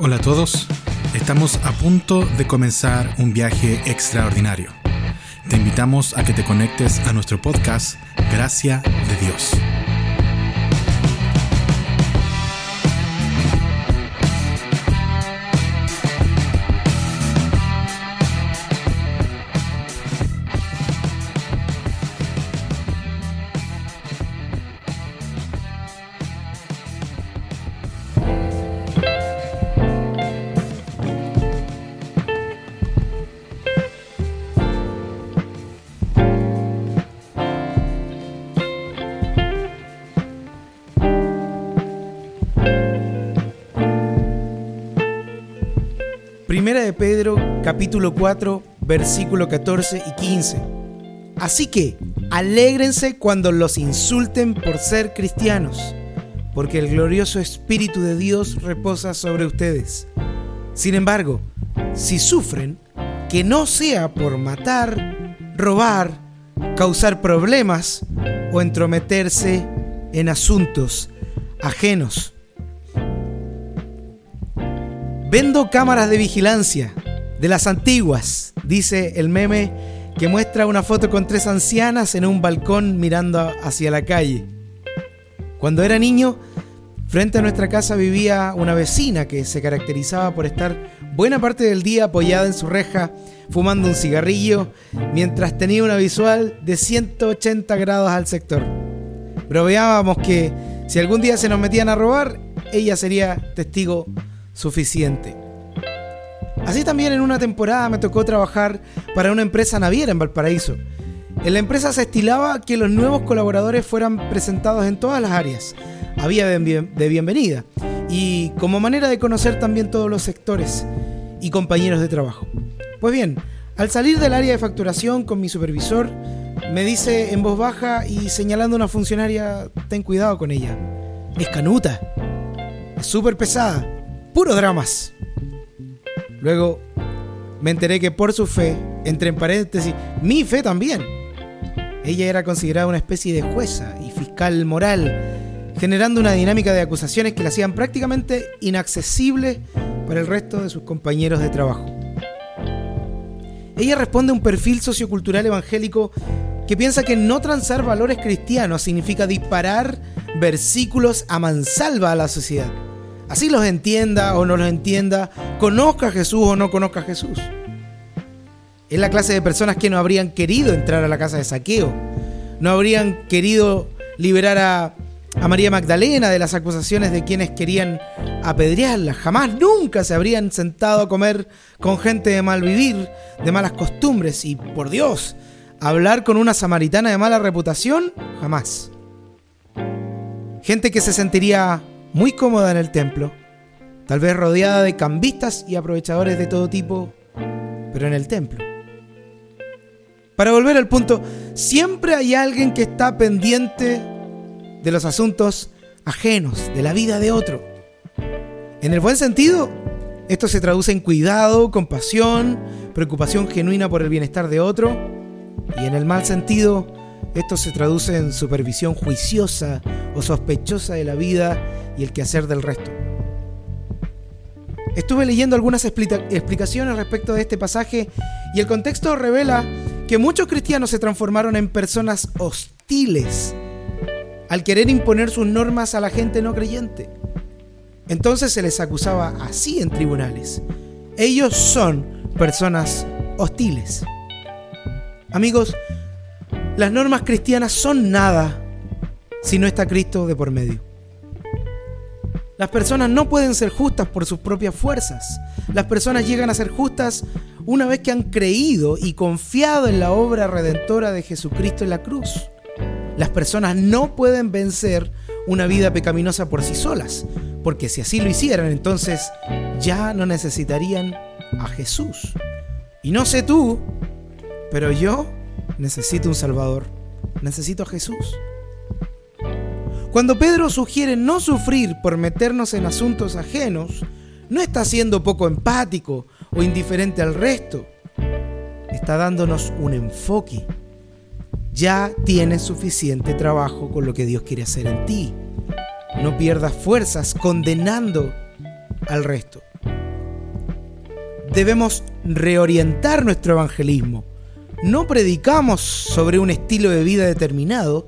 Hola a todos, estamos a punto de comenzar un viaje extraordinario. Te invitamos a que te conectes a nuestro podcast Gracia de Dios. Primera de Pedro, capítulo 4, versículo 14 y 15. Así que, alégrense cuando los insulten por ser cristianos, porque el glorioso Espíritu de Dios reposa sobre ustedes. Sin embargo, si sufren, que no sea por matar, robar, causar problemas o entrometerse en asuntos ajenos. Vendo cámaras de vigilancia, de las antiguas, dice el meme que muestra una foto con tres ancianas en un balcón mirando hacia la calle. Cuando era niño, frente a nuestra casa vivía una vecina que se caracterizaba por estar buena parte del día apoyada en su reja, fumando un cigarrillo, mientras tenía una visual de 180 grados al sector. Bromeábamos que si algún día se nos metían a robar, ella sería testigo suficiente. Así también en una temporada me tocó trabajar para una empresa naviera en Valparaíso. En la empresa se estilaba que los nuevos colaboradores fueran presentados en todas las áreas. Había de, bienvenida y como manera de conocer también todos los sectores y compañeros de trabajo. Pues bien, al salir del área de facturación con mi supervisor, me dice en voz baja y señalando a una funcionaria, ten cuidado con ella. Es canuta. Es súper pesada puro dramas. Luego me enteré que por su fe, entre en paréntesis, mi fe también, ella era considerada una especie de jueza y fiscal moral, generando una dinámica de acusaciones que la hacían prácticamente inaccesible para el resto de sus compañeros de trabajo. Ella responde a un perfil sociocultural evangélico que piensa que no transar valores cristianos significa disparar versículos a mansalva a la sociedad Así los entienda o no los entienda, conozca a Jesús o no conozca a Jesús. Es la clase de personas que no habrían querido entrar a la casa de saqueo, no habrían querido liberar a, a María Magdalena de las acusaciones de quienes querían apedrearla. Jamás, nunca se habrían sentado a comer con gente de mal vivir, de malas costumbres y, por Dios, hablar con una samaritana de mala reputación, jamás. Gente que se sentiría muy cómoda en el templo, tal vez rodeada de cambistas y aprovechadores de todo tipo, pero en el templo. Para volver al punto, siempre hay alguien que está pendiente de los asuntos ajenos, de la vida de otro. En el buen sentido, esto se traduce en cuidado, compasión, preocupación genuina por el bienestar de otro. Y en el mal sentido, esto se traduce en supervisión juiciosa o sospechosa de la vida y el quehacer del resto. Estuve leyendo algunas explicaciones respecto de este pasaje y el contexto revela que muchos cristianos se transformaron en personas hostiles al querer imponer sus normas a la gente no creyente. Entonces se les acusaba así en tribunales. Ellos son personas hostiles. Amigos, las normas cristianas son nada si no está Cristo de por medio. Las personas no pueden ser justas por sus propias fuerzas. Las personas llegan a ser justas una vez que han creído y confiado en la obra redentora de Jesucristo en la cruz. Las personas no pueden vencer una vida pecaminosa por sí solas, porque si así lo hicieran, entonces ya no necesitarían a Jesús. Y no sé tú, pero yo necesito un Salvador, necesito a Jesús. Cuando Pedro sugiere no sufrir por meternos en asuntos ajenos, no está siendo poco empático o indiferente al resto. Está dándonos un enfoque. Ya tienes suficiente trabajo con lo que Dios quiere hacer en ti. No pierdas fuerzas condenando al resto. debemos reorientar nuestro evangelismo. No predicamos sobre un estilo de vida determinado,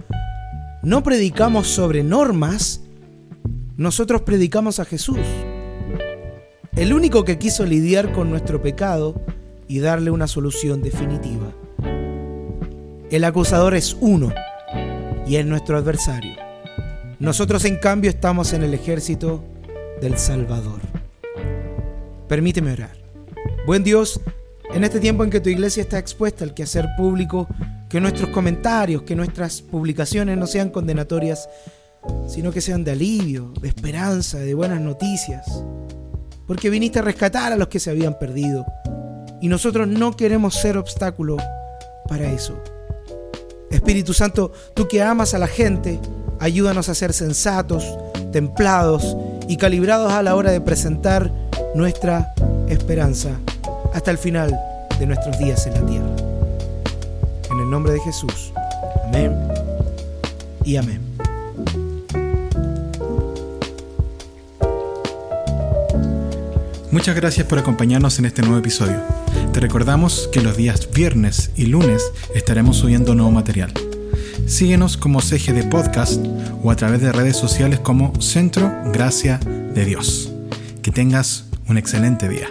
no predicamos sobre normas, nosotros predicamos a Jesús. El único que quiso lidiar con nuestro pecado y darle una solución definitiva. El acusador es uno y es nuestro adversario. Nosotros en cambio estamos en el ejército del Salvador. Permíteme orar. Buen Dios, en este tiempo en que tu iglesia está expuesta al quehacer público, que nuestros comentarios, que nuestras publicaciones no sean condenatorias, sino que sean de alivio, de esperanza, de buenas noticias. Porque viniste a rescatar a los que se habían perdido. Y nosotros no queremos ser obstáculo para eso. Espíritu Santo, tú que amas a la gente, ayúdanos a ser sensatos, templados y calibrados a la hora de presentar nuestra esperanza hasta el final de nuestros días en la tierra. En el nombre de Jesús. Amén y amén. Muchas gracias por acompañarnos en este nuevo episodio. Te recordamos que los días viernes y lunes estaremos subiendo nuevo material. Síguenos como CGD Podcast o a través de redes sociales como Centro Gracia de Dios. Que tengas un excelente día.